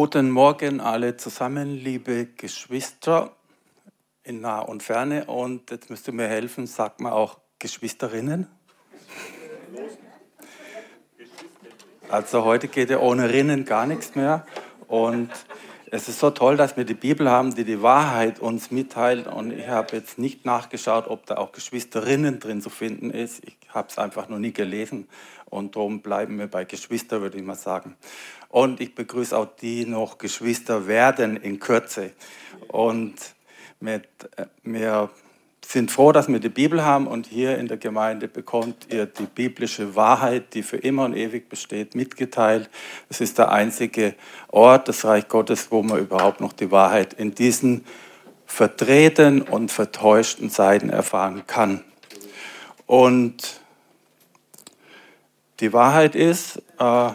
Guten Morgen alle zusammen, liebe Geschwister in nah und ferne. Und jetzt müsst ihr mir helfen, sagt man auch Geschwisterinnen. Also heute geht ja ohne Rinnen gar nichts mehr. Und es ist so toll, dass wir die Bibel haben, die die Wahrheit uns mitteilt. Und ich habe jetzt nicht nachgeschaut, ob da auch Geschwisterinnen drin zu finden ist. Ich habe es einfach noch nie gelesen. Und darum bleiben wir bei Geschwister, würde ich mal sagen. Und ich begrüße auch die noch Geschwister werden in Kürze. Und wir, wir sind froh, dass wir die Bibel haben und hier in der Gemeinde bekommt ihr die biblische Wahrheit, die für immer und ewig besteht, mitgeteilt. Es ist der einzige Ort des Reich Gottes, wo man überhaupt noch die Wahrheit in diesen verdrehten und vertäuschten Zeiten erfahren kann. Und die Wahrheit ist, äh,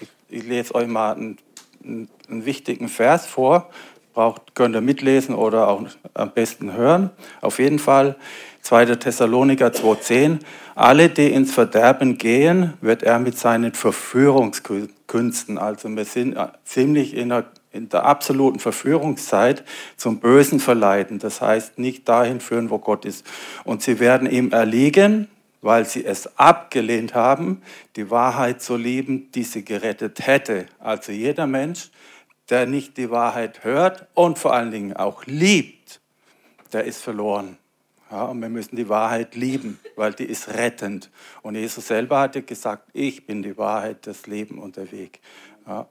ich, ich, lese euch mal einen, einen wichtigen Vers vor, braucht, könnt ihr mitlesen oder auch am besten hören. Auf jeden Fall 2. Thessaloniker 2,10. Alle, die ins Verderben gehen, wird er mit seinen Verführungskünsten, also wir sind äh, ziemlich in der, in der absoluten Verführungszeit, zum Bösen verleiten. Das heißt, nicht dahin führen, wo Gott ist. Und sie werden ihm erliegen, weil sie es abgelehnt haben, die Wahrheit zu lieben, die sie gerettet hätte. Also jeder Mensch, der nicht die Wahrheit hört und vor allen Dingen auch liebt, der ist verloren. Ja, und wir müssen die Wahrheit lieben, weil die ist rettend. Und Jesus selber hat ja gesagt, ich bin die Wahrheit, das Leben und der Weg. Ja,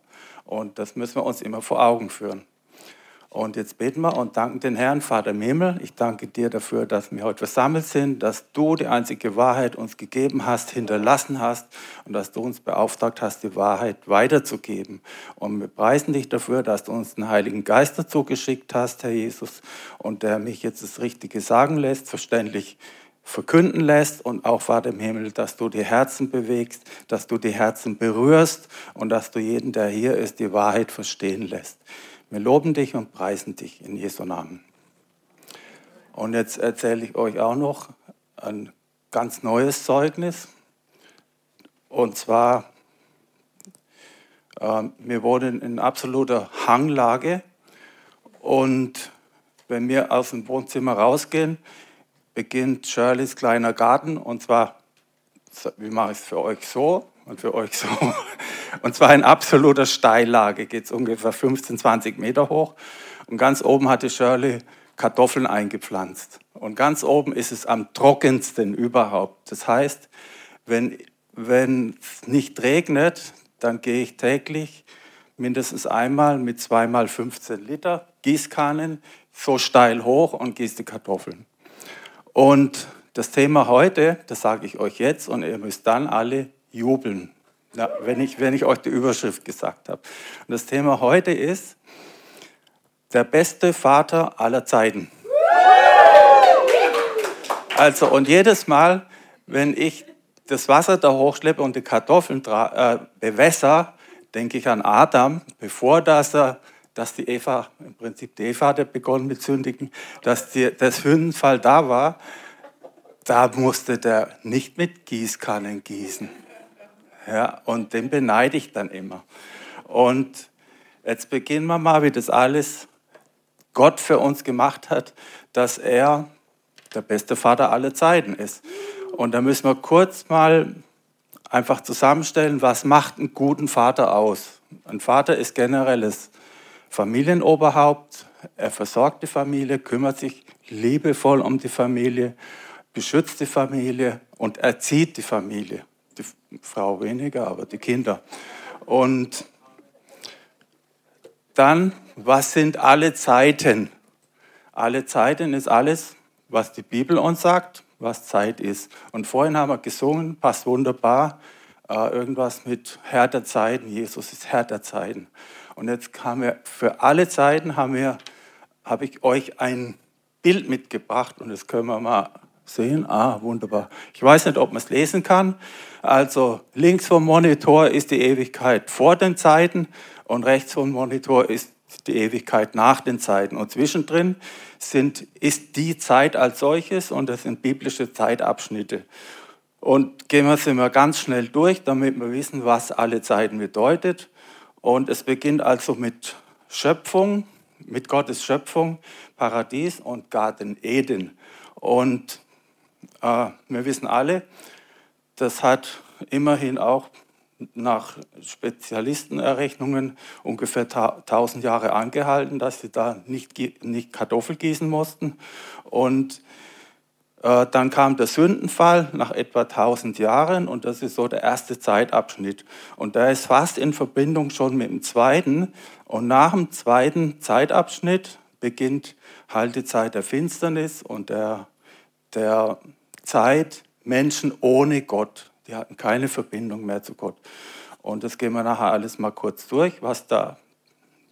und das müssen wir uns immer vor Augen führen. Und jetzt beten wir und danken den Herrn, Vater im Himmel. Ich danke dir dafür, dass wir heute versammelt sind, dass du die einzige Wahrheit uns gegeben hast, hinterlassen hast und dass du uns beauftragt hast, die Wahrheit weiterzugeben. Und wir preisen dich dafür, dass du uns den Heiligen Geist dazu geschickt hast, Herr Jesus, und der mich jetzt das Richtige sagen lässt, verständlich verkünden lässt und auch Vater im Himmel, dass du die Herzen bewegst, dass du die Herzen berührst und dass du jeden, der hier ist, die Wahrheit verstehen lässt. Wir loben dich und preisen dich in Jesu Namen. Und jetzt erzähle ich euch auch noch ein ganz neues Zeugnis. Und zwar, äh, wir wohnen in absoluter Hanglage. Und wenn wir aus dem Wohnzimmer rausgehen, beginnt Shirleys kleiner Garten. Und zwar, wie mache ich es für euch so und für euch so? Und zwar in absoluter Steillage, geht es ungefähr 15, 20 Meter hoch. Und ganz oben hatte Shirley Kartoffeln eingepflanzt. Und ganz oben ist es am trockensten überhaupt. Das heißt, wenn, es nicht regnet, dann gehe ich täglich mindestens einmal mit zweimal 15 Liter Gießkannen so steil hoch und gieße die Kartoffeln. Und das Thema heute, das sage ich euch jetzt und ihr müsst dann alle jubeln. Wenn, ich, wenn ich euch die Überschrift gesagt habe. Und das Thema heute ist der beste Vater aller Zeiten. Also, und jedes Mal, wenn ich das Wasser da hochschleppe und die Kartoffeln äh, bewässer, denke ich an Adam, bevor das, er, dass die Eva, im Prinzip die Eva hat begonnen mit Sündigen, dass die, das Sündenfall da war, da musste der nicht mit Gießkannen gießen. Ja, und den beneide ich dann immer. Und jetzt beginnen wir mal, wie das alles Gott für uns gemacht hat, dass er der beste Vater aller Zeiten ist. Und da müssen wir kurz mal einfach zusammenstellen, was macht einen guten Vater aus. Ein Vater ist generelles Familienoberhaupt. Er versorgt die Familie, kümmert sich liebevoll um die Familie, beschützt die Familie und erzieht die Familie die Frau weniger, aber die Kinder. Und dann, was sind alle Zeiten? Alle Zeiten ist alles, was die Bibel uns sagt, was Zeit ist. Und vorhin haben wir gesungen, passt wunderbar, äh, irgendwas mit Herr der Zeiten. Jesus ist Herr der Zeiten. Und jetzt haben wir für alle Zeiten haben wir, habe ich euch ein Bild mitgebracht und das können wir mal sehen. Ah, wunderbar. Ich weiß nicht, ob man es lesen kann. Also links vom Monitor ist die Ewigkeit vor den Zeiten und rechts vom Monitor ist die Ewigkeit nach den Zeiten. Und zwischendrin sind, ist die Zeit als solches und das sind biblische Zeitabschnitte. Und gehen wir es immer ganz schnell durch, damit wir wissen, was alle Zeiten bedeutet. Und es beginnt also mit Schöpfung, mit Gottes Schöpfung, Paradies und Garten Eden. Und äh, wir wissen alle, das hat immerhin auch nach Spezialistenerrechnungen ungefähr 1000 Jahre angehalten, dass sie da nicht, nicht Kartoffel gießen mussten. Und dann kam der Sündenfall nach etwa 1000 Jahren und das ist so der erste Zeitabschnitt. Und der ist fast in Verbindung schon mit dem zweiten. Und nach dem zweiten Zeitabschnitt beginnt halt die Zeit der Finsternis und der, der Zeit Menschen ohne Gott. Die hatten keine Verbindung mehr zu Gott. Und das gehen wir nachher alles mal kurz durch, was da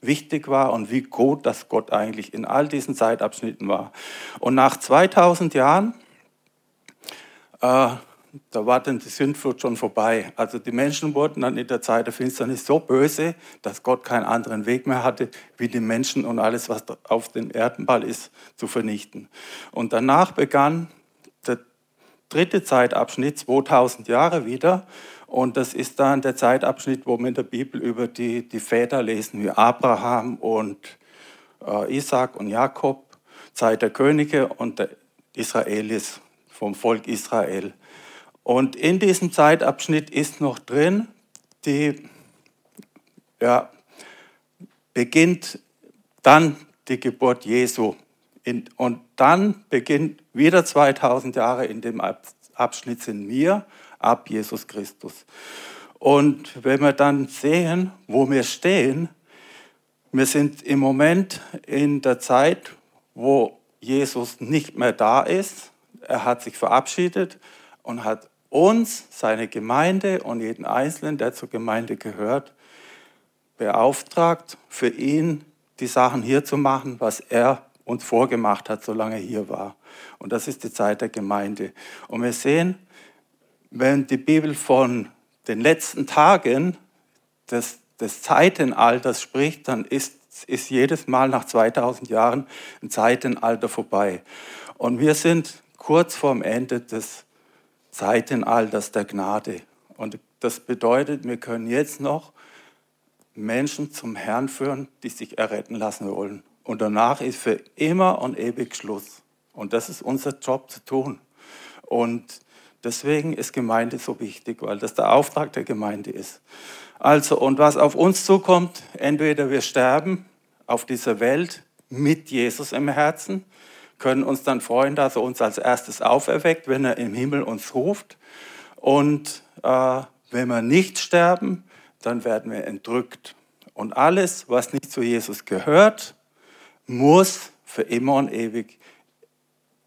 wichtig war und wie gut das Gott eigentlich in all diesen Zeitabschnitten war. Und nach 2000 Jahren, äh, da war dann die Sündflut schon vorbei. Also die Menschen wurden dann in der Zeit der Finsternis so böse, dass Gott keinen anderen Weg mehr hatte, wie die Menschen und alles, was auf dem Erdenball ist, zu vernichten. Und danach begann der dritte Zeitabschnitt, 2000 Jahre wieder. Und das ist dann der Zeitabschnitt, wo wir in der Bibel über die, die Väter lesen, wie Abraham und äh, Isaac und Jakob, Zeit der Könige und der Israelis, vom Volk Israel. Und in diesem Zeitabschnitt ist noch drin, die ja, beginnt dann die Geburt Jesu. Und dann beginnt wieder 2000 Jahre in dem Abschnitt sind wir ab Jesus Christus. Und wenn wir dann sehen, wo wir stehen, wir sind im Moment in der Zeit, wo Jesus nicht mehr da ist. Er hat sich verabschiedet und hat uns, seine Gemeinde und jeden Einzelnen, der zur Gemeinde gehört, beauftragt, für ihn die Sachen hier zu machen, was er uns vorgemacht hat, solange er hier war. Und das ist die Zeit der Gemeinde. Und wir sehen, wenn die Bibel von den letzten Tagen des, des Zeitenalters spricht, dann ist, ist jedes Mal nach 2000 Jahren ein Zeitenalter vorbei. Und wir sind kurz vorm Ende des Zeitenalters der Gnade. Und das bedeutet, wir können jetzt noch Menschen zum Herrn führen, die sich erretten lassen wollen. Und danach ist für immer und ewig Schluss. Und das ist unser Job zu tun. Und Deswegen ist Gemeinde so wichtig, weil das der Auftrag der Gemeinde ist. Also, und was auf uns zukommt, entweder wir sterben auf dieser Welt mit Jesus im Herzen, können uns dann freuen, dass er uns als erstes auferweckt, wenn er im Himmel uns ruft. Und äh, wenn wir nicht sterben, dann werden wir entrückt. Und alles, was nicht zu Jesus gehört, muss für immer und ewig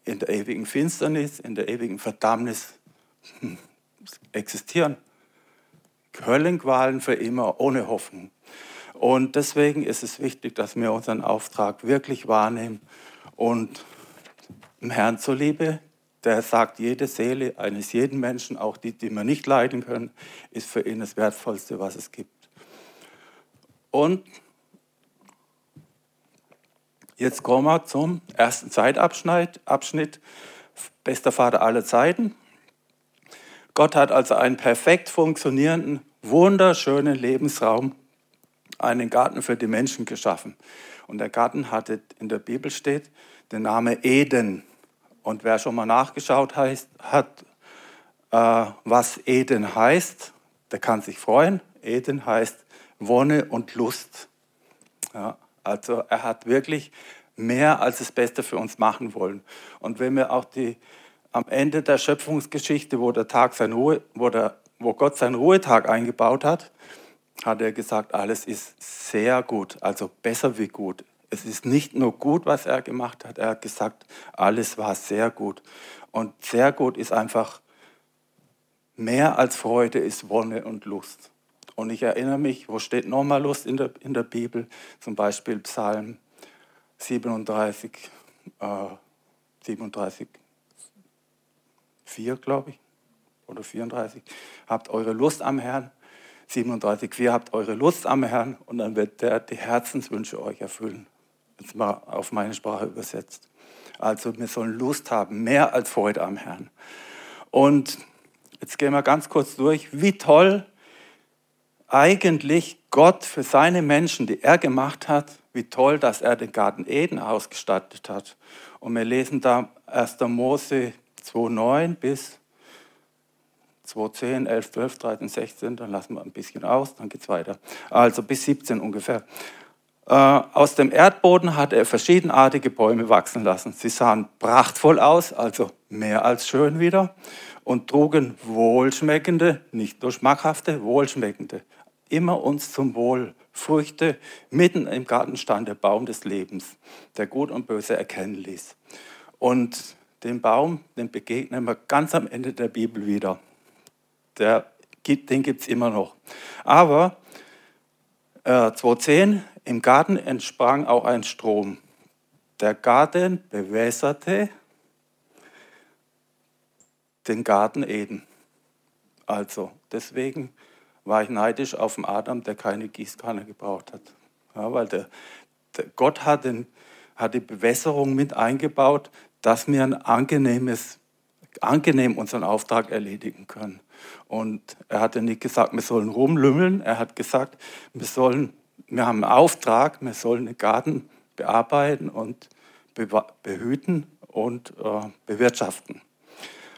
in der ewigen Finsternis, in der ewigen Verdammnis existieren. Höllenqualen für immer, ohne Hoffnung. Und deswegen ist es wichtig, dass wir unseren Auftrag wirklich wahrnehmen und dem Herrn zuliebe, der sagt, jede Seele eines jeden Menschen, auch die, die wir nicht leiden können, ist für ihn das Wertvollste, was es gibt. Und jetzt kommen wir zum ersten Zeitabschnitt, Abschnitt, bester Vater aller Zeiten. Gott hat also einen perfekt funktionierenden, wunderschönen Lebensraum, einen Garten für die Menschen geschaffen. Und der Garten hatte, in der Bibel steht, den Namen Eden. Und wer schon mal nachgeschaut heißt, hat, äh, was Eden heißt, der kann sich freuen. Eden heißt Wonne und Lust. Ja, also er hat wirklich mehr als das Beste für uns machen wollen. Und wenn wir auch die am Ende der Schöpfungsgeschichte, wo, der Tag sein Ruhe, wo, der, wo Gott seinen Ruhetag eingebaut hat, hat er gesagt, alles ist sehr gut, also besser wie gut. Es ist nicht nur gut, was er gemacht hat, er hat gesagt, alles war sehr gut. Und sehr gut ist einfach mehr als Freude, ist Wonne und Lust. Und ich erinnere mich, wo steht nochmal Lust in der, in der Bibel? Zum Beispiel Psalm 37, äh, 37, 4, glaube ich, oder 34, habt eure Lust am Herrn. 37, 4, habt eure Lust am Herrn und dann wird der die Herzenswünsche euch erfüllen. Jetzt mal auf meine Sprache übersetzt. Also wir sollen Lust haben, mehr als Freude am Herrn. Und jetzt gehen wir ganz kurz durch, wie toll eigentlich Gott für seine Menschen, die er gemacht hat, wie toll, dass er den Garten Eden ausgestattet hat. Und wir lesen da 1. Mose 2,9 bis 2,10, 11, 12, 13, 16, dann lassen wir ein bisschen aus, dann geht es weiter. Also bis 17 ungefähr. Äh, aus dem Erdboden hat er verschiedenartige Bäume wachsen lassen. Sie sahen prachtvoll aus, also mehr als schön wieder, und trugen wohlschmeckende, nicht nur schmackhafte, wohlschmeckende, immer uns zum Wohl Früchte. Mitten im Garten stand der Baum des Lebens, der Gut und Böse erkennen ließ. Und den Baum, den begegnen wir ganz am Ende der Bibel wieder der, den gibt es immer noch. Aber äh, 2010 im Garten entsprang auch ein Strom. Der Garten bewässerte den Garten Eden. Also deswegen war ich neidisch auf den Adam, der keine Gießkanne gebraucht hat. Ja, weil der, der Gott hat, den, hat die Bewässerung mit eingebaut, dass wir ein angenehmes, angenehm unseren Auftrag erledigen können. Und er hat ja nicht gesagt, wir sollen rumlümmeln. Er hat gesagt, wir, sollen, wir haben einen Auftrag, wir sollen den Garten bearbeiten und behüten und äh, bewirtschaften.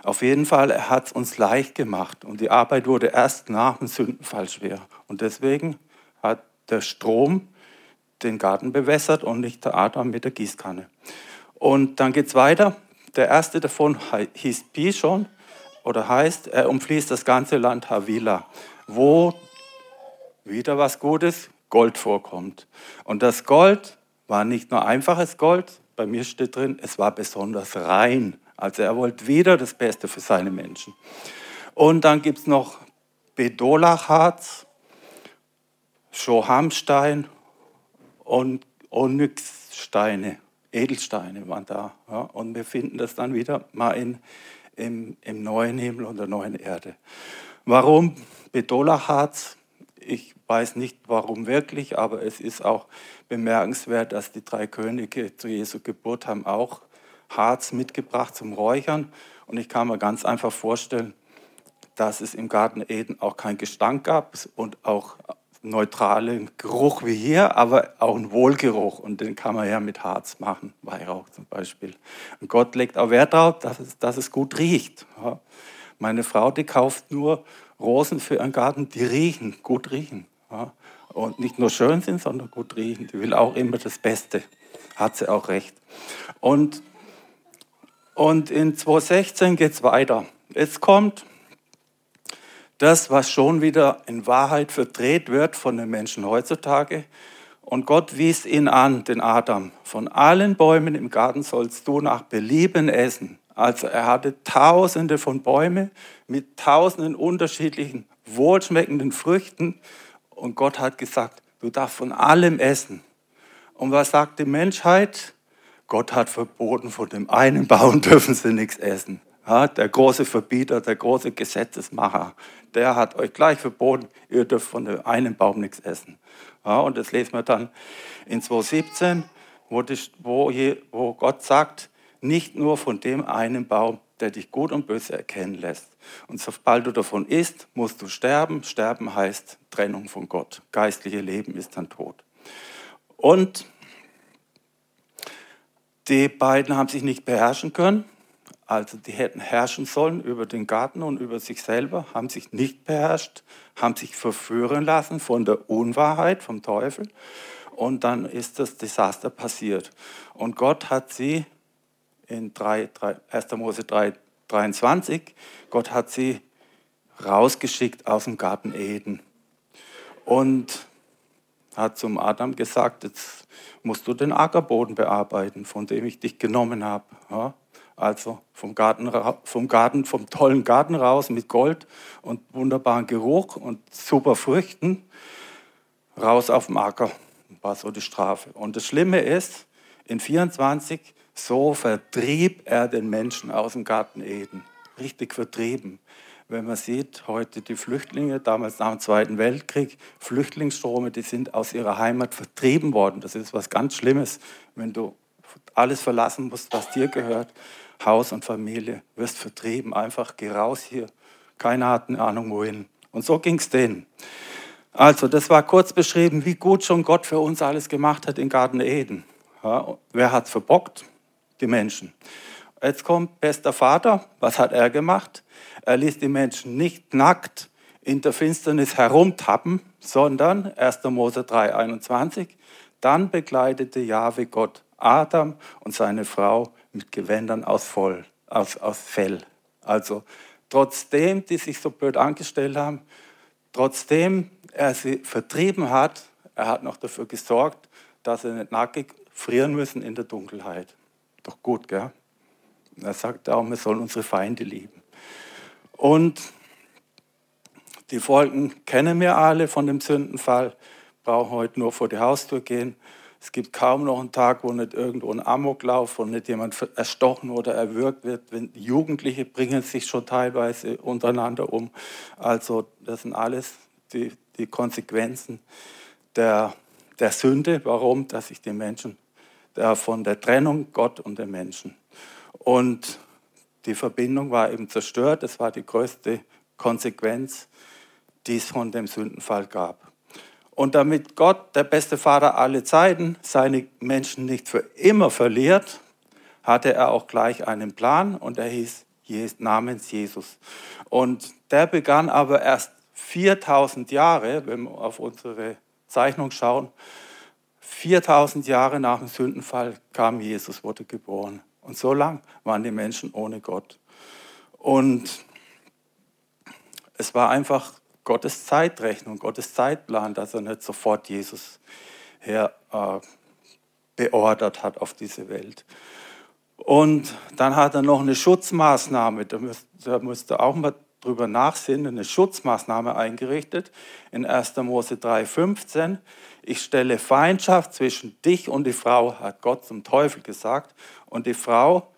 Auf jeden Fall, er hat es uns leicht gemacht und die Arbeit wurde erst nach dem Sündenfall schwer. Und deswegen hat der Strom den Garten bewässert und nicht der Adam mit der Gießkanne. Und dann geht es weiter. Der erste davon hieß Pishon oder heißt, er umfließt das ganze Land Havila, wo wieder was Gutes, Gold vorkommt. Und das Gold war nicht nur einfaches Gold, bei mir steht drin, es war besonders rein. Also er wollte wieder das Beste für seine Menschen. Und dann gibt es noch Bedolachharz, Schohamstein und Onyxsteine, Edelsteine waren da. Ja. Und wir finden das dann wieder mal in im, im neuen Himmel und der neuen Erde. Warum Bedolachharz? Ich weiß nicht, warum wirklich, aber es ist auch bemerkenswert, dass die drei Könige zu Jesu Geburt haben auch Harz mitgebracht zum Räuchern. Und ich kann mir ganz einfach vorstellen, dass es im Garten Eden auch keinen Gestank gab und auch neutralen Geruch wie hier, aber auch einen Wohlgeruch. Und den kann man ja mit Harz machen, Weihrauch zum Beispiel. Und Gott legt auch Wert darauf, dass es, dass es gut riecht. Ja. Meine Frau, die kauft nur Rosen für ihren Garten, die riechen, gut riechen. Ja. Und nicht nur schön sind, sondern gut riechen. Die will auch immer das Beste. Hat sie auch recht. Und, und in 2016 geht es weiter. Jetzt kommt das, was schon wieder in Wahrheit verdreht wird von den Menschen heutzutage. Und Gott wies ihn an, den Adam, von allen Bäumen im Garten sollst du nach Belieben essen. Also er hatte tausende von Bäumen mit tausenden unterschiedlichen wohlschmeckenden Früchten. Und Gott hat gesagt, du darfst von allem essen. Und was sagt die Menschheit? Gott hat verboten, von dem einen Baum dürfen sie nichts essen. Ja, der große Verbieter, der große Gesetzesmacher, der hat euch gleich verboten, ihr dürft von dem einen Baum nichts essen. Ja, und das lesen wir dann in 2,17, wo, wo, wo Gott sagt, nicht nur von dem einen Baum, der dich gut und böse erkennen lässt. Und sobald du davon isst, musst du sterben. Sterben heißt Trennung von Gott. Geistliche Leben ist dann tot. Und die beiden haben sich nicht beherrschen können. Also die hätten herrschen sollen über den Garten und über sich selber, haben sich nicht beherrscht, haben sich verführen lassen von der Unwahrheit, vom Teufel. Und dann ist das Desaster passiert. Und Gott hat sie in 3, 3, 1. Mose 3, 23, Gott hat sie rausgeschickt aus dem Garten Eden. Und hat zum Adam gesagt, jetzt musst du den Ackerboden bearbeiten, von dem ich dich genommen habe. Ja? Also vom Garten, vom Garten, vom tollen Garten raus mit Gold und wunderbaren Geruch und super Früchten, raus auf dem Acker. War so die Strafe. Und das Schlimme ist, in 24, so vertrieb er den Menschen aus dem Garten Eden. Richtig vertrieben. Wenn man sieht, heute die Flüchtlinge, damals nach dem Zweiten Weltkrieg, Flüchtlingsstrome, die sind aus ihrer Heimat vertrieben worden. Das ist was ganz Schlimmes, wenn du alles verlassen musst, was dir gehört Haus und Familie, wirst vertrieben, einfach geh raus hier. Keiner hat eine Ahnung wohin. Und so ging es denen. Also, das war kurz beschrieben, wie gut schon Gott für uns alles gemacht hat in Garten Eden. Ja, wer hat es verbockt? Die Menschen. Jetzt kommt bester Vater. Was hat er gemacht? Er ließ die Menschen nicht nackt in der Finsternis herumtappen, sondern 1. Mose 3,21. Dann begleitete Jahwe Gott Adam und seine Frau mit Gewändern aus, Voll, aus, aus Fell. Also trotzdem die sich so blöd angestellt haben, trotzdem er sie vertrieben hat, er hat noch dafür gesorgt, dass sie nicht nackig frieren müssen in der Dunkelheit. Doch gut, gell? Er sagt auch, wir sollen unsere Feinde lieben. Und die Folgen kennen wir alle von dem Sündenfall, brauchen heute nur vor die Haustür gehen. Es gibt kaum noch einen Tag, wo nicht irgendwo ein Amoklauf, wo nicht jemand erstochen oder erwürgt wird. Jugendliche bringen sich schon teilweise untereinander um. Also das sind alles die, die Konsequenzen der, der Sünde. Warum? Dass sich die Menschen der, von der Trennung Gott und den Menschen. Und die Verbindung war eben zerstört. Das war die größte Konsequenz, die es von dem Sündenfall gab. Und damit Gott, der beste Vater aller Zeiten, seine Menschen nicht für immer verliert, hatte er auch gleich einen Plan und er hieß namens Jesus. Und der begann aber erst 4000 Jahre, wenn wir auf unsere Zeichnung schauen, 4000 Jahre nach dem Sündenfall kam Jesus, wurde geboren. Und so lang waren die Menschen ohne Gott. Und es war einfach Gottes Zeitrechnung, Gottes Zeitplan, dass er nicht sofort Jesus her äh, beordert hat auf diese Welt. Und dann hat er noch eine Schutzmaßnahme, da müsste, müsst auch mal drüber nachsinnen, eine Schutzmaßnahme eingerichtet in 1. Mose 3,15. Ich stelle Feindschaft zwischen dich und die Frau, hat Gott zum Teufel gesagt, und die Frau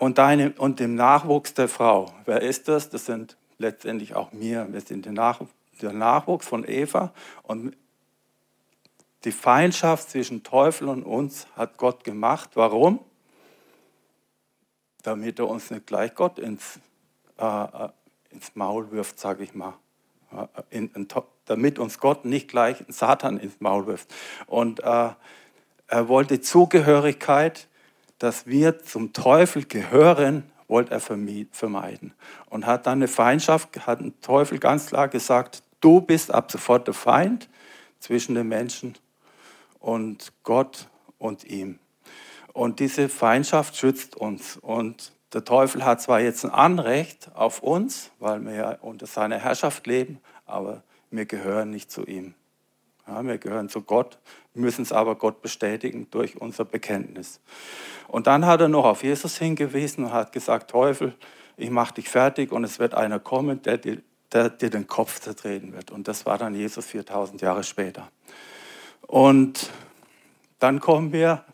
und, deine, und dem Nachwuchs der Frau. Wer ist das? Das sind letztendlich auch mir. Wir sind der, Nach der Nachwuchs von Eva und die Feindschaft zwischen Teufel und uns hat Gott gemacht. Warum? Damit er uns nicht gleich Gott ins, äh, äh ins Maul wirft, sage ich mal. In, in, damit uns Gott nicht gleich Satan ins Maul wirft. Und äh, er wollte Zugehörigkeit, dass wir zum Teufel gehören wollte er vermeiden. Und hat dann eine Feindschaft, hat ein Teufel ganz klar gesagt, du bist ab sofort der Feind zwischen den Menschen und Gott und ihm. Und diese Feindschaft schützt uns. Und der Teufel hat zwar jetzt ein Anrecht auf uns, weil wir ja unter seiner Herrschaft leben, aber wir gehören nicht zu ihm. Ja, wir gehören zu Gott, müssen es aber Gott bestätigen durch unser Bekenntnis. Und dann hat er noch auf Jesus hingewiesen und hat gesagt, Teufel, ich mache dich fertig und es wird einer kommen, der dir, der dir den Kopf zertreten wird. Und das war dann Jesus 4000 Jahre später. Und dann kommen wir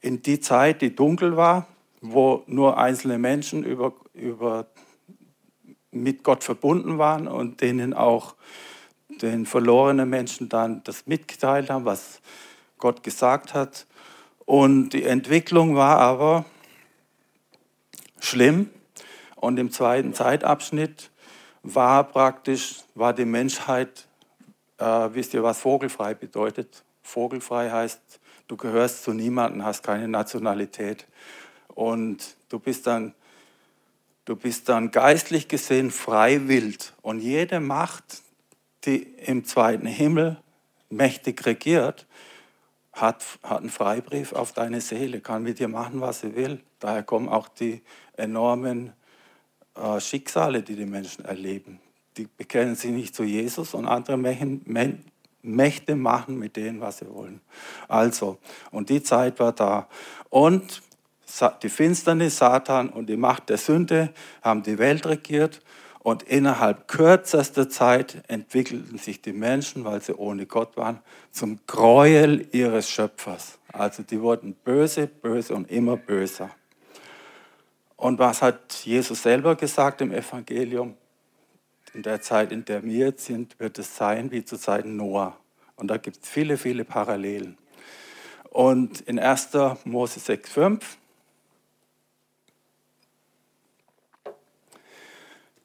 in die Zeit, die dunkel war, wo nur einzelne Menschen über, über, mit Gott verbunden waren und denen auch den verlorenen Menschen dann das mitgeteilt haben, was Gott gesagt hat. Und die Entwicklung war aber schlimm. Und im zweiten Zeitabschnitt war praktisch, war die Menschheit, äh, wisst ihr, was vogelfrei bedeutet? Vogelfrei heißt, du gehörst zu niemandem, hast keine Nationalität. Und du bist dann, du bist dann geistlich gesehen frei wild. Und jede Macht, die im zweiten Himmel mächtig regiert, hat, hat einen Freibrief auf deine Seele, kann mit dir machen, was sie will. Daher kommen auch die enormen äh, Schicksale, die die Menschen erleben. Die bekennen sich nicht zu Jesus und andere Mächte machen mit denen, was sie wollen. Also, und die Zeit war da. Und die Finsternis, Satan und die Macht der Sünde haben die Welt regiert und innerhalb kürzester Zeit entwickelten sich die Menschen, weil sie ohne Gott waren, zum Gräuel ihres Schöpfers. Also die wurden böse, böse und immer böser. Und was hat Jesus selber gesagt im Evangelium? In der Zeit, in der wir jetzt sind, wird es sein wie zu Zeiten Noah. Und da gibt es viele, viele Parallelen. Und in 1. Mose 6,5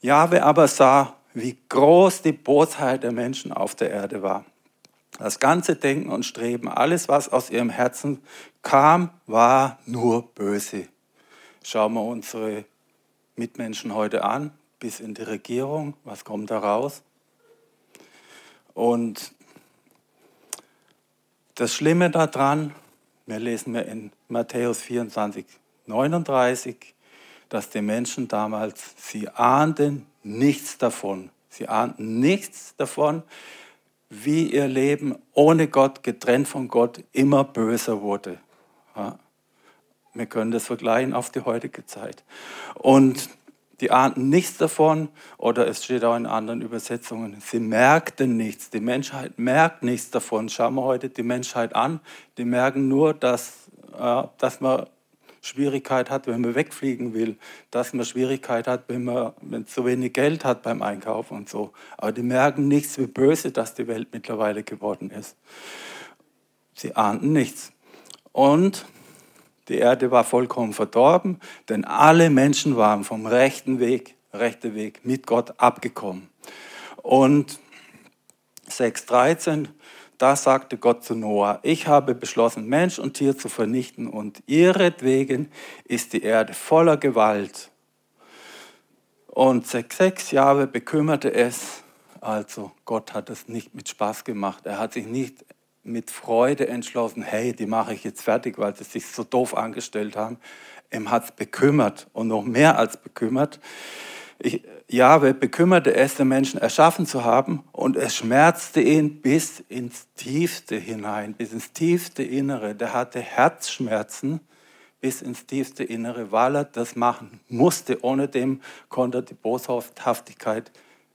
Jahwe aber sah, wie groß die Bosheit der Menschen auf der Erde war. Das ganze Denken und Streben, alles, was aus ihrem Herzen kam, war nur böse. Schauen wir unsere Mitmenschen heute an, bis in die Regierung, was kommt da raus? Und das Schlimme daran, wir lesen wir in Matthäus 24, 39, dass die Menschen damals, sie ahnten nichts davon. Sie ahnten nichts davon, wie ihr Leben ohne Gott, getrennt von Gott, immer böser wurde. Ja. Wir können das vergleichen auf die heutige Zeit. Und die ahnten nichts davon, oder es steht auch in anderen Übersetzungen, sie merkten nichts. Die Menschheit merkt nichts davon. Schauen wir heute die Menschheit an. Die merken nur, dass, äh, dass man Schwierigkeit hat, wenn man wegfliegen will, dass man Schwierigkeit hat, wenn man wenn zu wenig Geld hat beim Einkaufen und so. Aber die merken nichts, wie böse das die Welt mittlerweile geworden ist. Sie ahnten nichts. Und die Erde war vollkommen verdorben, denn alle Menschen waren vom rechten Weg, rechten Weg mit Gott abgekommen. Und 6.13 da sagte Gott zu Noah, ich habe beschlossen, Mensch und Tier zu vernichten und ihretwegen ist die Erde voller Gewalt. Und sechs Jahre bekümmerte es, also Gott hat es nicht mit Spaß gemacht. Er hat sich nicht mit Freude entschlossen, hey, die mache ich jetzt fertig, weil sie sich so doof angestellt haben. Ihm hat es bekümmert und noch mehr als bekümmert. Ich, Jahwe bekümmerte es, den Menschen erschaffen zu haben und es schmerzte ihn bis ins Tiefste hinein, bis ins tiefste Innere. Der hatte Herzschmerzen bis ins tiefste Innere, weil er das machen musste. Ohne dem konnte er die Boshaftigkeit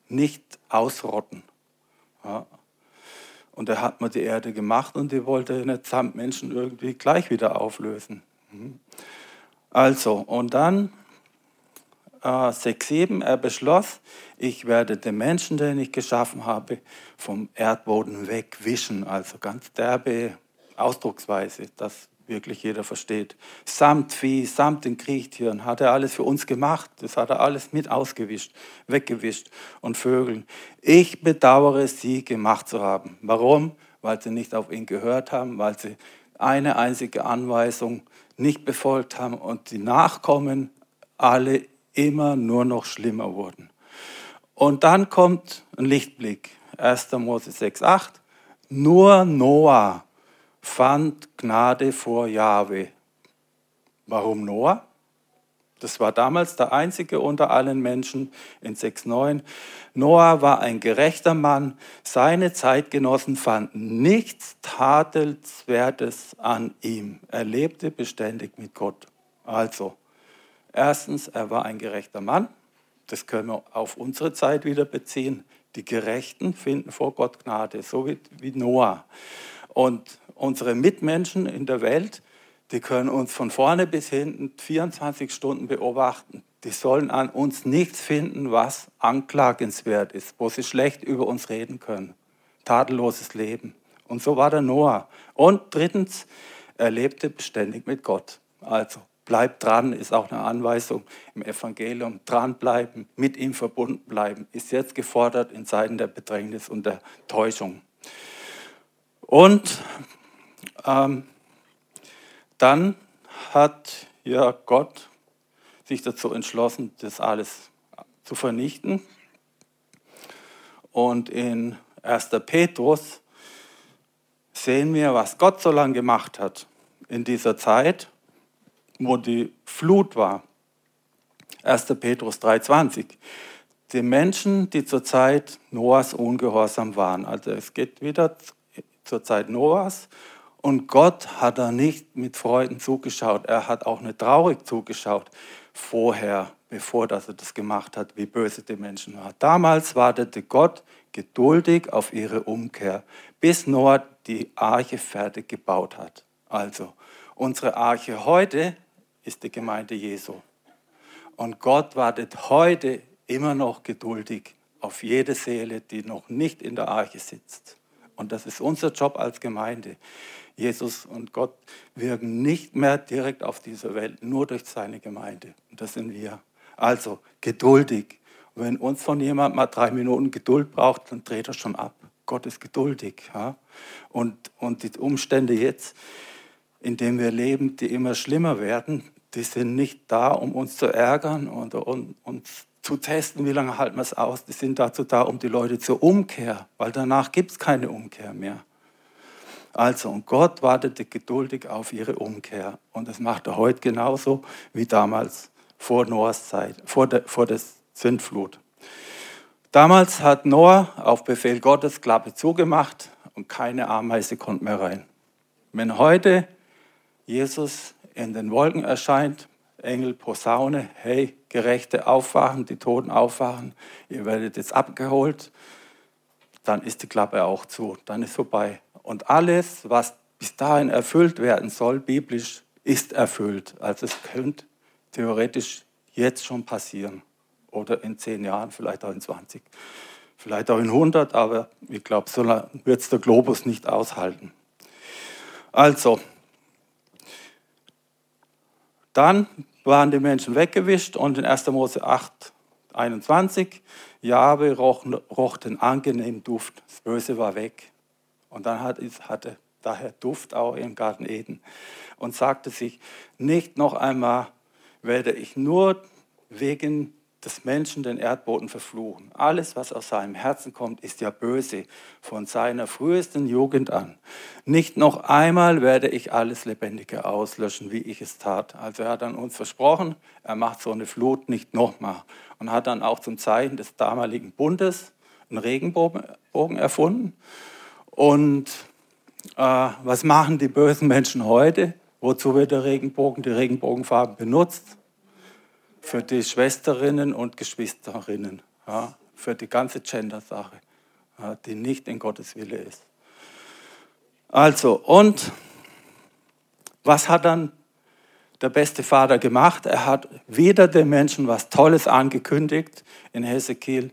nicht ausrotten. Ja. Und er hat mal die Erde gemacht und die wollte nicht samt Menschen irgendwie gleich wieder auflösen. Mhm. Also, und dann äh, 6, 7, er beschloss, ich werde den Menschen, den ich geschaffen habe, vom Erdboden wegwischen. Also ganz derbe Ausdrucksweise, dass wirklich jeder versteht. Samt Vieh, samt den Kriechtieren hat er alles für uns gemacht. Das hat er alles mit ausgewischt, weggewischt. Und Vögeln. Ich bedauere, sie gemacht zu haben. Warum? Weil sie nicht auf ihn gehört haben, weil sie eine einzige Anweisung nicht befolgt haben und die Nachkommen alle immer nur noch schlimmer wurden. Und dann kommt ein Lichtblick, 1. Mose 6, 8. Nur Noah fand Gnade vor Jahwe. Warum Noah? Das war damals der einzige unter allen Menschen in 6.9. Noah war ein gerechter Mann. Seine Zeitgenossen fanden nichts Tadelnswertes an ihm. Er lebte beständig mit Gott. Also, Erstens, er war ein gerechter Mann. Das können wir auf unsere Zeit wieder beziehen. Die Gerechten finden vor Gott Gnade, so wie, wie Noah. Und unsere Mitmenschen in der Welt, die können uns von vorne bis hinten 24 Stunden beobachten. Die sollen an uns nichts finden, was anklagenswert ist, wo sie schlecht über uns reden können. Tadelloses Leben. Und so war der Noah. Und drittens, er lebte beständig mit Gott. Also Bleibt dran ist auch eine Anweisung im Evangelium. Dranbleiben, mit ihm verbunden bleiben, ist jetzt gefordert in Zeiten der Bedrängnis und der Täuschung. Und ähm, dann hat ja Gott sich dazu entschlossen, das alles zu vernichten. Und in 1. Petrus sehen wir, was Gott so lange gemacht hat in dieser Zeit wo die Flut war. 1. Petrus 3,20. Die Menschen, die zur Zeit Noahs ungehorsam waren. Also es geht wieder zur Zeit Noahs. Und Gott hat da nicht mit Freuden zugeschaut. Er hat auch nicht traurig zugeschaut vorher, bevor dass er das gemacht hat, wie böse die Menschen waren. Damals wartete Gott geduldig auf ihre Umkehr, bis Noah die Arche fertig gebaut hat. Also unsere Arche heute ist die Gemeinde Jesu. Und Gott wartet heute immer noch geduldig auf jede Seele, die noch nicht in der Arche sitzt. Und das ist unser Job als Gemeinde. Jesus und Gott wirken nicht mehr direkt auf dieser Welt, nur durch seine Gemeinde. Und das sind wir. Also geduldig wenn uns von jemand mal drei Minuten Geduld braucht, dann dreht er schon ab. Gott ist geduldig. Ja? Und, und die Umstände jetzt, in denen wir leben, die immer schlimmer werden, die sind nicht da, um uns zu ärgern und, uns zu testen, wie lange halten wir es aus. Die sind dazu da, um die Leute zur Umkehr, weil danach gibt es keine Umkehr mehr. Also, und Gott wartete geduldig auf ihre Umkehr. Und das macht er heute genauso wie damals vor Noahs Zeit, vor der, vor der Sintflut. Damals hat Noah auf Befehl Gottes Klappe zugemacht und keine Ameise konnte mehr rein. Wenn heute Jesus in den Wolken erscheint, Engel, Posaune, hey, Gerechte aufwachen, die Toten aufwachen, ihr werdet jetzt abgeholt, dann ist die Klappe auch zu, dann ist vorbei. Und alles, was bis dahin erfüllt werden soll, biblisch, ist erfüllt. Also es könnte theoretisch jetzt schon passieren. Oder in zehn Jahren, vielleicht auch in 20. Vielleicht auch in 100, aber ich glaube, so lange wird es der Globus nicht aushalten. Also, dann waren die Menschen weggewischt und in 1. Mose 8, 21, Jahwe roch, roch den angenehmen Duft, das Böse war weg. Und dann hat, hatte daher Duft auch im Garten Eden und sagte sich, nicht noch einmal werde ich nur wegen des Menschen den Erdboden verfluchen. Alles, was aus seinem Herzen kommt, ist ja böse, von seiner frühesten Jugend an. Nicht noch einmal werde ich alles Lebendige auslöschen, wie ich es tat. Also er hat dann uns versprochen, er macht so eine Flut nicht nochmal. Und hat dann auch zum Zeichen des damaligen Bundes einen Regenbogen erfunden. Und äh, was machen die bösen Menschen heute? Wozu wird der Regenbogen, die Regenbogenfarben benutzt? Für die Schwesterinnen und Geschwisterinnen, ja, für die ganze Gender-Sache, ja, die nicht in Gottes Wille ist. Also, und was hat dann der beste Vater gemacht? Er hat wieder den Menschen was Tolles angekündigt in Hesekiel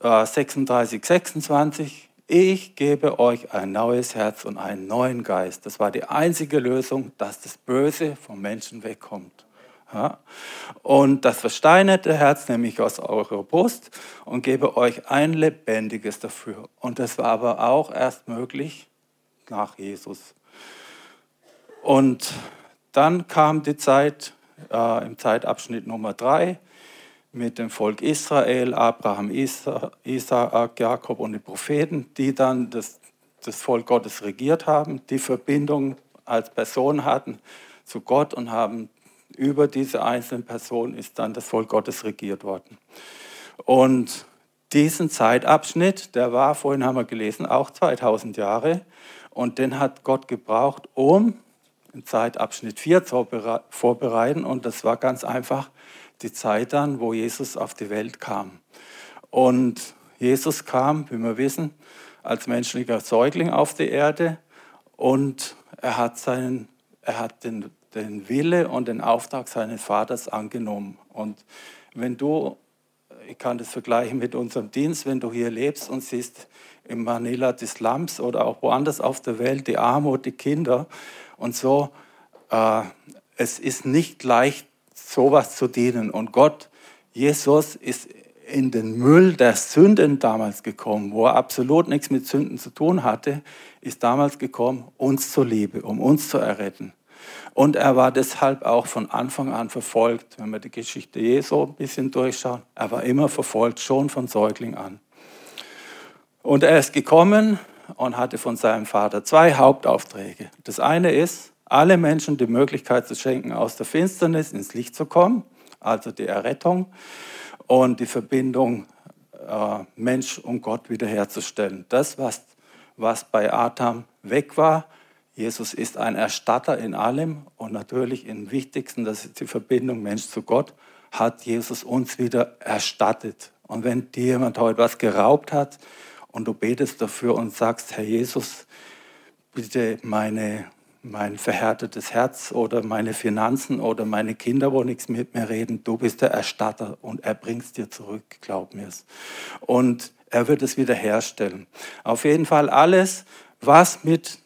äh, 36, 26. Ich gebe euch ein neues Herz und einen neuen Geist. Das war die einzige Lösung, dass das Böse vom Menschen wegkommt. Ja. Und das versteinerte Herz nehme ich aus eurer Brust und gebe euch ein lebendiges dafür. Und das war aber auch erst möglich nach Jesus. Und dann kam die Zeit äh, im Zeitabschnitt Nummer drei mit dem Volk Israel, Abraham, Isaak, Jakob und die Propheten, die dann das, das Volk Gottes regiert haben, die Verbindung als Person hatten zu Gott und haben über diese einzelnen Personen ist dann das Volk Gottes regiert worden. Und diesen Zeitabschnitt, der war, vorhin haben wir gelesen, auch 2000 Jahre. Und den hat Gott gebraucht, um den Zeitabschnitt 4 zu vorbereiten. Und das war ganz einfach die Zeit dann, wo Jesus auf die Welt kam. Und Jesus kam, wie wir wissen, als menschlicher Säugling auf die Erde und er hat, seinen, er hat den den Wille und den Auftrag seines Vaters angenommen. Und wenn du, ich kann das vergleichen mit unserem Dienst, wenn du hier lebst und siehst in Manila die Slums oder auch woanders auf der Welt die Armut, die Kinder und so, äh, es ist nicht leicht, sowas zu dienen. Und Gott, Jesus, ist in den Müll der Sünden damals gekommen, wo er absolut nichts mit Sünden zu tun hatte, ist damals gekommen, uns zur Liebe, um uns zu erretten. Und er war deshalb auch von Anfang an verfolgt. Wenn wir die Geschichte Jesu ein bisschen durchschauen, er war immer verfolgt, schon von Säugling an. Und er ist gekommen und hatte von seinem Vater zwei Hauptaufträge. Das eine ist, alle Menschen die Möglichkeit zu schenken, aus der Finsternis ins Licht zu kommen, also die Errettung und die Verbindung äh, Mensch und Gott wiederherzustellen. Das, was, was bei Adam weg war, Jesus ist ein Erstatter in allem und natürlich im Wichtigsten, das ist die Verbindung Mensch zu Gott, hat Jesus uns wieder erstattet. Und wenn dir jemand heute was geraubt hat und du betest dafür und sagst, Herr Jesus, bitte meine, mein verhärtetes Herz oder meine Finanzen oder meine Kinder, wo nichts mit mir reden, du bist der Erstatter und er bringt es dir zurück, glaub mir's. Und er wird es wieder herstellen. Auf jeden Fall alles, was mit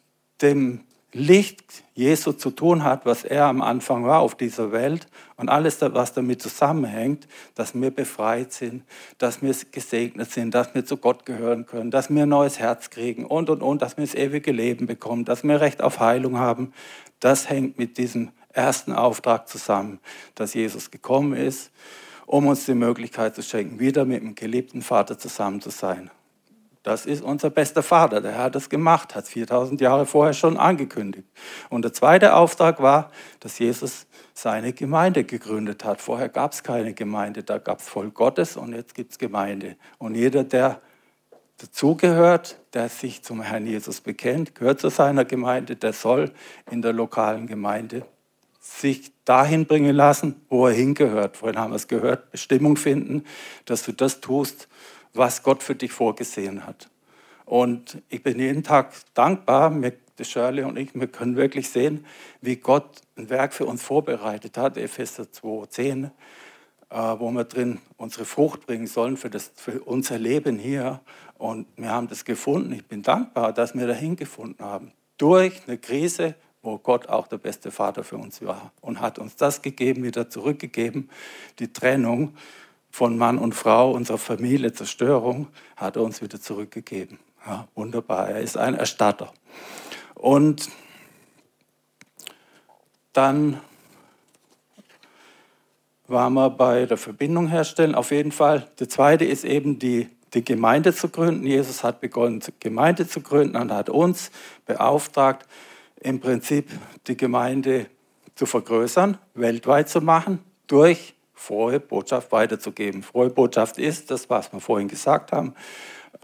dem Licht Jesu zu tun hat, was er am Anfang war auf dieser Welt und alles, was damit zusammenhängt, dass wir befreit sind, dass wir gesegnet sind, dass wir zu Gott gehören können, dass wir ein neues Herz kriegen und, und, und, dass wir das ewige Leben bekommen, dass wir Recht auf Heilung haben, das hängt mit diesem ersten Auftrag zusammen, dass Jesus gekommen ist, um uns die Möglichkeit zu schenken, wieder mit dem geliebten Vater zusammen zu sein. Das ist unser bester Vater, der hat das gemacht, hat 4000 Jahre vorher schon angekündigt. Und der zweite Auftrag war, dass Jesus seine Gemeinde gegründet hat. Vorher gab es keine Gemeinde, da gab es Volk Gottes und jetzt gibt es Gemeinde. Und jeder, der dazugehört, der sich zum Herrn Jesus bekennt, gehört zu seiner Gemeinde, der soll in der lokalen Gemeinde sich dahin bringen lassen, wo er hingehört. Vorhin haben wir es gehört, Bestimmung finden, dass du das tust, was Gott für dich vorgesehen hat. Und ich bin jeden Tag dankbar, Shirley und ich, wir können wirklich sehen, wie Gott ein Werk für uns vorbereitet hat, Epheser 2,10, äh, wo wir drin unsere Frucht bringen sollen für, das, für unser Leben hier. Und wir haben das gefunden. Ich bin dankbar, dass wir dahin gefunden haben. Durch eine Krise, wo Gott auch der beste Vater für uns war und hat uns das gegeben, wieder zurückgegeben, die Trennung von Mann und Frau, unserer Familie, Zerstörung, hat er uns wieder zurückgegeben. Ja, wunderbar, er ist ein Erstatter. Und dann waren wir bei der Verbindung herstellen. Auf jeden Fall. Der zweite ist eben die, die Gemeinde zu gründen. Jesus hat begonnen, Gemeinde zu gründen und hat uns beauftragt, im Prinzip die Gemeinde zu vergrößern, weltweit zu machen, durch frohe Botschaft weiterzugeben. Frohe Botschaft ist das, was wir vorhin gesagt haben,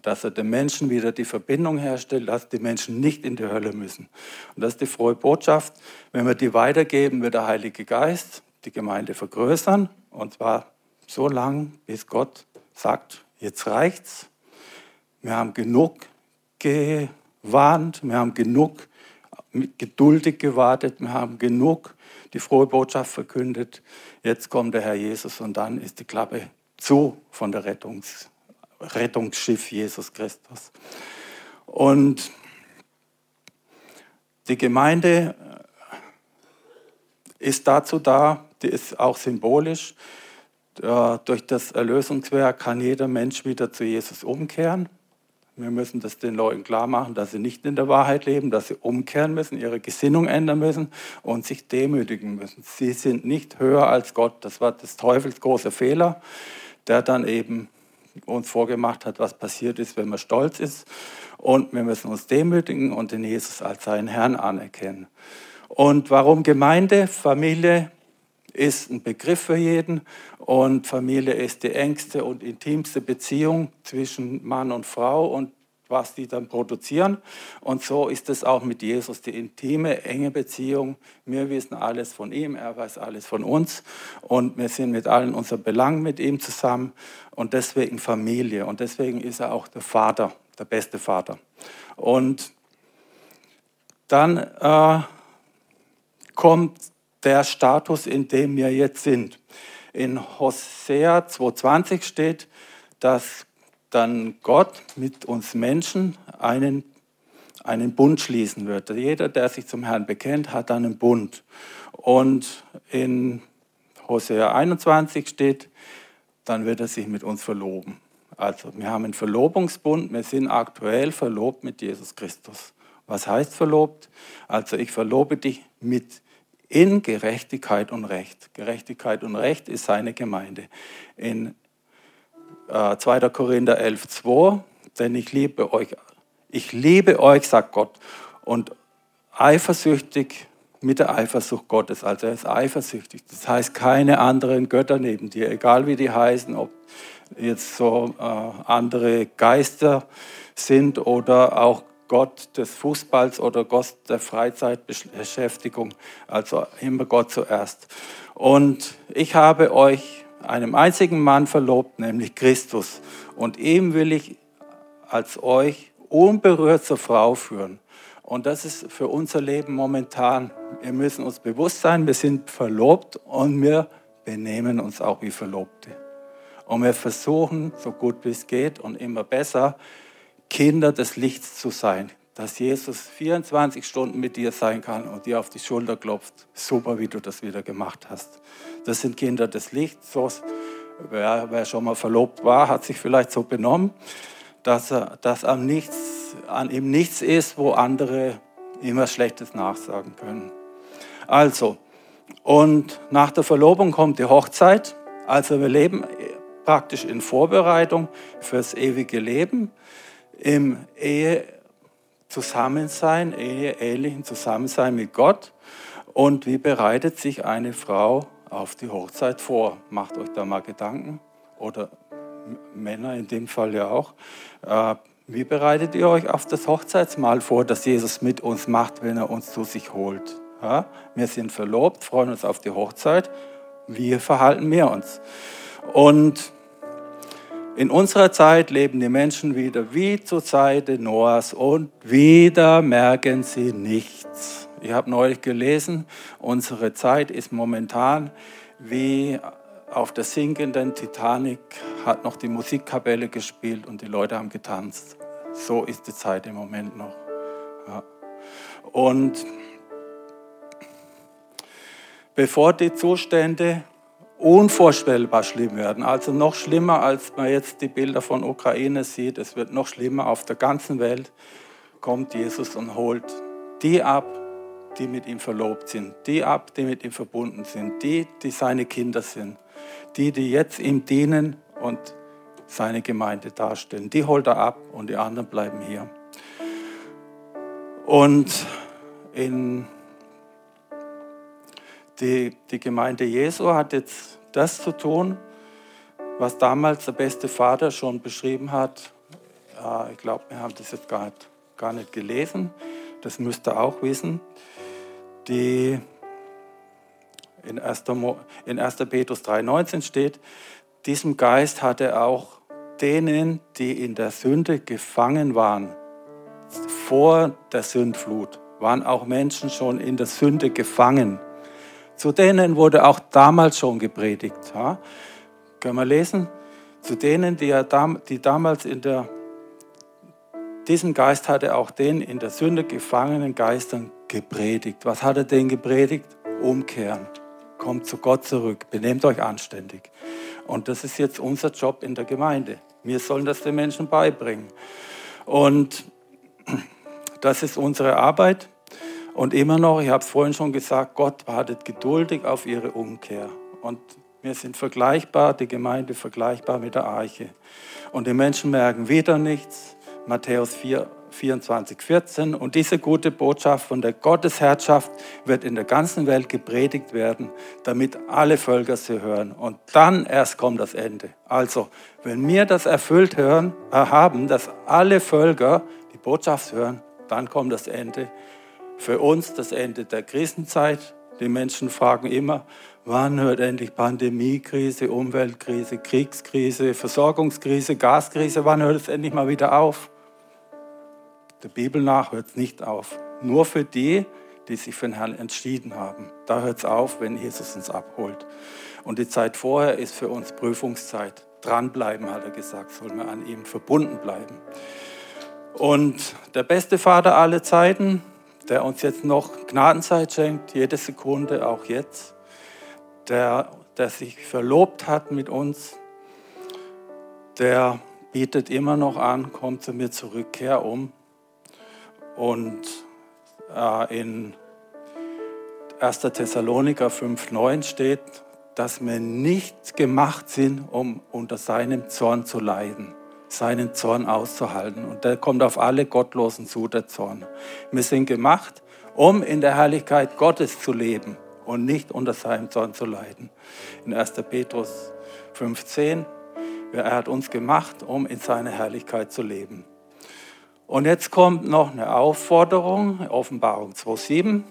dass er den Menschen wieder die Verbindung herstellt, dass die Menschen nicht in die Hölle müssen. Und das ist die frohe Botschaft. Wenn wir die weitergeben, wird der Heilige Geist die Gemeinde vergrößern. Und zwar so lange, bis Gott sagt, jetzt reicht's. Wir haben genug gewarnt, wir haben genug geduldig gewartet, wir haben genug die frohe Botschaft verkündet. Jetzt kommt der Herr Jesus und dann ist die Klappe zu von der Rettungs, Rettungsschiff Jesus Christus. Und die Gemeinde ist dazu da, die ist auch symbolisch. Durch das Erlösungswerk kann jeder Mensch wieder zu Jesus umkehren. Wir müssen das den Leuten klar machen, dass sie nicht in der Wahrheit leben, dass sie umkehren müssen, ihre Gesinnung ändern müssen und sich demütigen müssen. Sie sind nicht höher als Gott. Das war des Teufels großer Fehler, der dann eben uns vorgemacht hat, was passiert ist, wenn man stolz ist. Und wir müssen uns demütigen und den Jesus als seinen Herrn anerkennen. Und warum Gemeinde, Familie, ist ein Begriff für jeden und Familie ist die engste und intimste Beziehung zwischen Mann und Frau und was die dann produzieren. Und so ist es auch mit Jesus, die intime, enge Beziehung. Wir wissen alles von ihm, er weiß alles von uns und wir sind mit allen unseren Belangen mit ihm zusammen und deswegen Familie und deswegen ist er auch der Vater, der beste Vater. Und dann äh, kommt der Status, in dem wir jetzt sind. In Hosea 2.20 steht, dass dann Gott mit uns Menschen einen, einen Bund schließen wird. Jeder, der sich zum Herrn bekennt, hat einen Bund. Und in Hosea 21 steht, dann wird er sich mit uns verloben. Also wir haben einen Verlobungsbund, wir sind aktuell verlobt mit Jesus Christus. Was heißt verlobt? Also ich verlobe dich mit in Gerechtigkeit und Recht. Gerechtigkeit und Recht ist seine Gemeinde. In äh, 2. Korinther 11, 2, denn ich liebe euch, ich liebe euch, sagt Gott, und eifersüchtig mit der Eifersucht Gottes. Also er ist eifersüchtig. Das heißt, keine anderen Götter neben dir, egal wie die heißen, ob jetzt so äh, andere Geister sind oder auch Gott des Fußballs oder Gott der Freizeitbeschäftigung. Also immer Gott zuerst. Und ich habe euch einem einzigen Mann verlobt, nämlich Christus. Und ihm will ich als euch unberührt zur Frau führen. Und das ist für unser Leben momentan. Wir müssen uns bewusst sein, wir sind verlobt und wir benehmen uns auch wie Verlobte. Und wir versuchen, so gut wie es geht und immer besser, Kinder des Lichts zu sein, dass Jesus 24 Stunden mit dir sein kann und dir auf die Schulter klopft. Super, wie du das wieder gemacht hast. Das sind Kinder des Lichts. So, wer, wer schon mal verlobt war, hat sich vielleicht so benommen, dass, er, dass am nichts, an ihm nichts ist, wo andere immer Schlechtes nachsagen können. Also, und nach der Verlobung kommt die Hochzeit. Also wir leben praktisch in Vorbereitung fürs ewige Leben im Ehe Zusammensein, Ehe, ehelichen Zusammensein mit Gott. Und wie bereitet sich eine Frau auf die Hochzeit vor? Macht euch da mal Gedanken. Oder Männer in dem Fall ja auch. Äh, wie bereitet ihr euch auf das Hochzeitsmahl vor, das Jesus mit uns macht, wenn er uns zu sich holt? Wir sind verlobt, freuen uns auf die Hochzeit. Wie verhalten wir uns? Und in unserer Zeit leben die Menschen wieder wie zur Zeit Noahs und wieder merken sie nichts. Ich habe neulich gelesen, unsere Zeit ist momentan wie auf der sinkenden Titanic hat noch die Musikkapelle gespielt und die Leute haben getanzt. So ist die Zeit im Moment noch. Ja. Und bevor die Zustände unvorstellbar schlimm werden. Also noch schlimmer, als man jetzt die Bilder von Ukraine sieht. Es wird noch schlimmer. Auf der ganzen Welt kommt Jesus und holt die ab, die mit ihm verlobt sind, die ab, die mit ihm verbunden sind, die, die seine Kinder sind, die, die jetzt ihm dienen und seine Gemeinde darstellen. Die holt er ab und die anderen bleiben hier. Und in die, die Gemeinde Jesu hat jetzt das zu tun, was damals der beste Vater schon beschrieben hat. Ja, ich glaube, wir haben das jetzt gar nicht, gar nicht gelesen. Das müsst ihr auch wissen. Die in 1. in 1. Petrus 3,19 steht, diesem Geist hat er auch denen, die in der Sünde gefangen waren, vor der Sündflut, waren auch Menschen schon in der Sünde gefangen. Zu denen wurde auch damals schon gepredigt. Ja? Können wir lesen? Zu denen, die, er die damals in der, diesen Geist hatte auch den in der Sünde gefangenen Geistern gepredigt. Was hat er denen gepredigt? Umkehren. Kommt zu Gott zurück. Benehmt euch anständig. Und das ist jetzt unser Job in der Gemeinde. Wir sollen das den Menschen beibringen. Und das ist unsere Arbeit. Und immer noch, ich habe es vorhin schon gesagt, Gott wartet geduldig auf ihre Umkehr. Und wir sind vergleichbar, die Gemeinde vergleichbar mit der Arche. Und die Menschen merken wieder nichts. Matthäus 4, 24, 14. Und diese gute Botschaft von der Gottesherrschaft wird in der ganzen Welt gepredigt werden, damit alle Völker sie hören. Und dann erst kommt das Ende. Also, wenn wir das erfüllt hören, äh, haben, dass alle Völker die Botschaft hören, dann kommt das Ende für uns das Ende der Krisenzeit. Die Menschen fragen immer, wann hört endlich Pandemiekrise, Umweltkrise, Kriegskrise, Versorgungskrise, Gaskrise, wann hört es endlich mal wieder auf? Der Bibel nach hört es nicht auf. Nur für die, die sich für den Herrn entschieden haben. Da hört es auf, wenn Jesus uns abholt. Und die Zeit vorher ist für uns Prüfungszeit. Dranbleiben, hat er gesagt, sollen wir an ihm verbunden bleiben. Und der beste Vater aller Zeiten, der uns jetzt noch Gnadenzeit schenkt, jede Sekunde, auch jetzt, der, der sich verlobt hat mit uns, der bietet immer noch an, komm zu mir zurück, kehr um. Und äh, in 1. Thessaloniker 5,9 steht, dass wir nicht gemacht sind, um unter seinem Zorn zu leiden seinen Zorn auszuhalten. Und der kommt auf alle Gottlosen zu, der Zorn. Wir sind gemacht, um in der Herrlichkeit Gottes zu leben und nicht unter seinem Zorn zu leiden. In 1. Petrus 15, er hat uns gemacht, um in seiner Herrlichkeit zu leben. Und jetzt kommt noch eine Aufforderung, Offenbarung 2.7.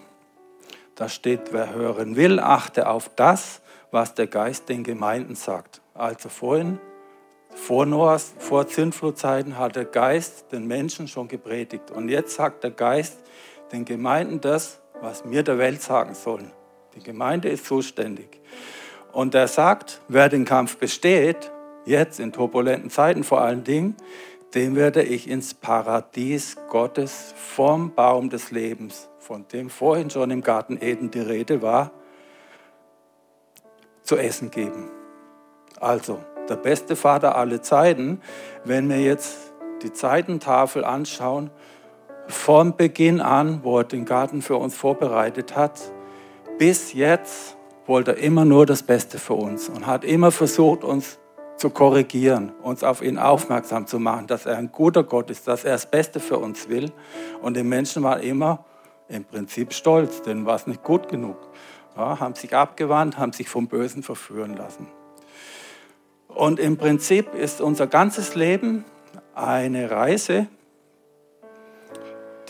Da steht, wer hören will, achte auf das, was der Geist den Gemeinden sagt. Also vorhin vor Noahs, vor Zündflutzeiten hat der Geist den Menschen schon gepredigt. Und jetzt sagt der Geist den Gemeinden das, was wir der Welt sagen sollen. Die Gemeinde ist zuständig. Und er sagt, wer den Kampf besteht, jetzt in turbulenten Zeiten vor allen Dingen, den werde ich ins Paradies Gottes vom Baum des Lebens, von dem vorhin schon im Garten Eden die Rede war, zu essen geben. Also, der beste Vater aller Zeiten, wenn wir jetzt die Zeitentafel anschauen, vom Beginn an, wo er den Garten für uns vorbereitet hat, bis jetzt wollte er immer nur das Beste für uns und hat immer versucht, uns zu korrigieren, uns auf ihn aufmerksam zu machen, dass er ein guter Gott ist, dass er das Beste für uns will. Und die Menschen waren immer im Prinzip stolz, denn war es nicht gut genug. Ja, haben sich abgewandt, haben sich vom Bösen verführen lassen. Und im Prinzip ist unser ganzes Leben eine Reise,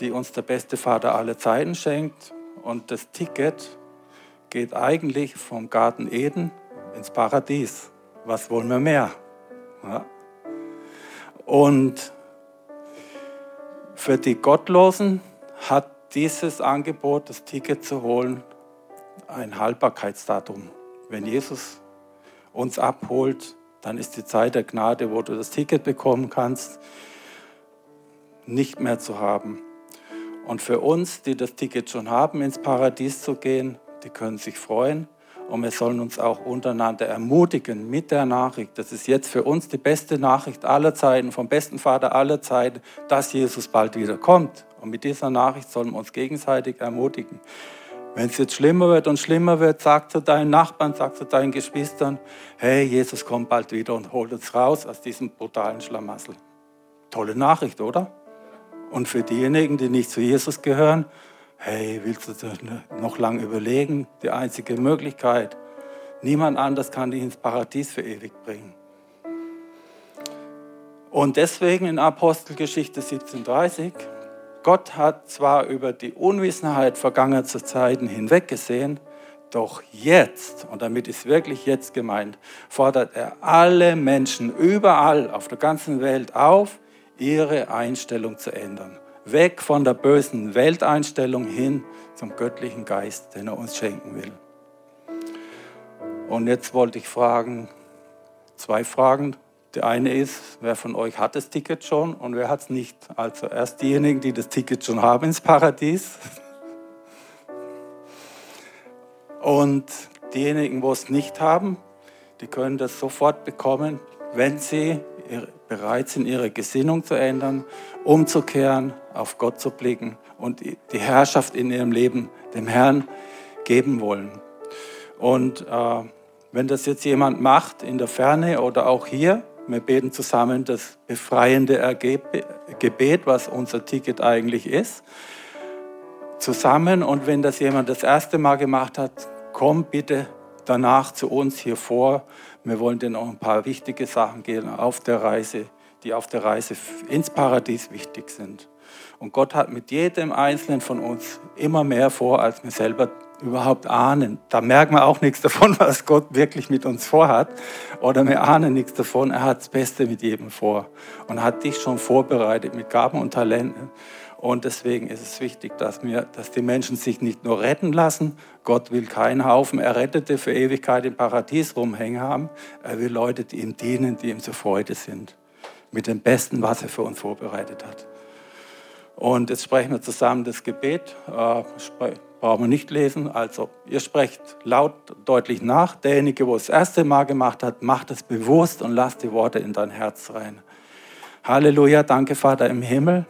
die uns der beste Vater aller Zeiten schenkt. Und das Ticket geht eigentlich vom Garten Eden ins Paradies was wollen wir mehr? Ja. Und für die Gottlosen hat dieses Angebot, das Ticket zu holen, ein Haltbarkeitsdatum. Wenn Jesus uns abholt, dann ist die Zeit der Gnade, wo du das Ticket bekommen kannst, nicht mehr zu haben. Und für uns, die das Ticket schon haben, ins Paradies zu gehen, die können sich freuen. Und wir sollen uns auch untereinander ermutigen mit der Nachricht. Das ist jetzt für uns die beste Nachricht aller Zeiten, vom besten Vater aller Zeiten, dass Jesus bald wieder kommt. Und mit dieser Nachricht sollen wir uns gegenseitig ermutigen. Wenn es jetzt schlimmer wird und schlimmer wird, sag zu deinen Nachbarn, sag zu deinen Geschwistern, hey, Jesus kommt bald wieder und holt uns raus aus diesem brutalen Schlamassel. Tolle Nachricht, oder? Und für diejenigen, die nicht zu Jesus gehören, hey, willst du noch lange überlegen? Die einzige Möglichkeit. Niemand anders kann dich ins Paradies für ewig bringen. Und deswegen in Apostelgeschichte 1730, Gott hat zwar über die Unwissenheit vergangener Zeiten hinweggesehen, doch jetzt, und damit ist wirklich jetzt gemeint, fordert er alle Menschen überall auf der ganzen Welt auf, ihre Einstellung zu ändern weg von der bösen Welteinstellung hin zum göttlichen Geist, den er uns schenken will. Und jetzt wollte ich fragen, zwei Fragen. Die eine ist, wer von euch hat das Ticket schon und wer hat es nicht? Also erst diejenigen, die das Ticket schon haben ins Paradies. Und diejenigen, wo es nicht haben, die können das sofort bekommen, wenn sie bereit sind, ihre Gesinnung zu ändern, umzukehren, auf Gott zu blicken und die Herrschaft in ihrem Leben dem Herrn geben wollen. Und äh, wenn das jetzt jemand macht in der Ferne oder auch hier, wir beten zusammen das befreiende Gebet, was unser Ticket eigentlich ist, zusammen. Und wenn das jemand das erste Mal gemacht hat, komm bitte danach zu uns hier vor. Wir wollen dir noch ein paar wichtige Sachen geben auf der Reise, die auf der Reise ins Paradies wichtig sind. Und Gott hat mit jedem Einzelnen von uns immer mehr vor, als wir selber überhaupt ahnen. Da merken wir auch nichts davon, was Gott wirklich mit uns vorhat. Oder wir ahnen nichts davon. Er hat das Beste mit jedem vor und hat dich schon vorbereitet mit Gaben und Talenten. Und deswegen ist es wichtig, dass, wir, dass die Menschen sich nicht nur retten lassen. Gott will keinen Haufen Errettete für Ewigkeit im Paradies rumhängen haben. Er will Leute, die ihm dienen, die ihm zur Freude sind. Mit dem Besten, was er für uns vorbereitet hat. Und jetzt sprechen wir zusammen das Gebet. Äh, brauchen wir nicht lesen. Also, ihr sprecht laut, deutlich nach. Derjenige, der es das erste Mal gemacht hat, macht es bewusst und lasst die Worte in dein Herz rein. Halleluja, danke Vater im Himmel.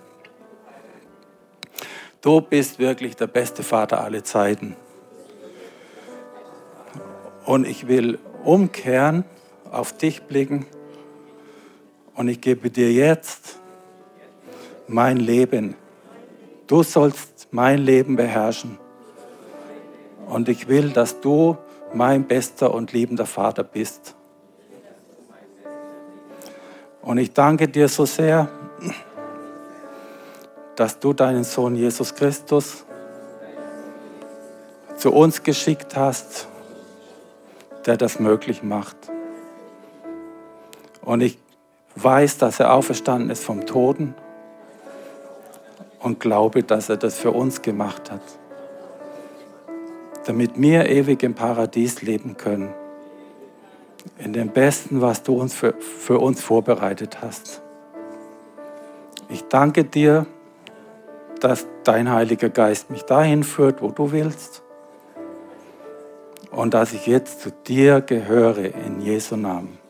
Du bist wirklich der beste Vater aller Zeiten. Und ich will umkehren, auf dich blicken und ich gebe dir jetzt mein Leben. Du sollst mein Leben beherrschen. Und ich will, dass du mein bester und liebender Vater bist. Und ich danke dir so sehr, dass du deinen Sohn Jesus Christus zu uns geschickt hast, der das möglich macht. Und ich weiß, dass er auferstanden ist vom Toten und glaube, dass er das für uns gemacht hat, damit wir ewig im Paradies leben können, in dem Besten, was du uns für, für uns vorbereitet hast. Ich danke dir, dass dein Heiliger Geist mich dahin führt, wo du willst. Und dass ich jetzt zu dir gehöre in Jesu Namen.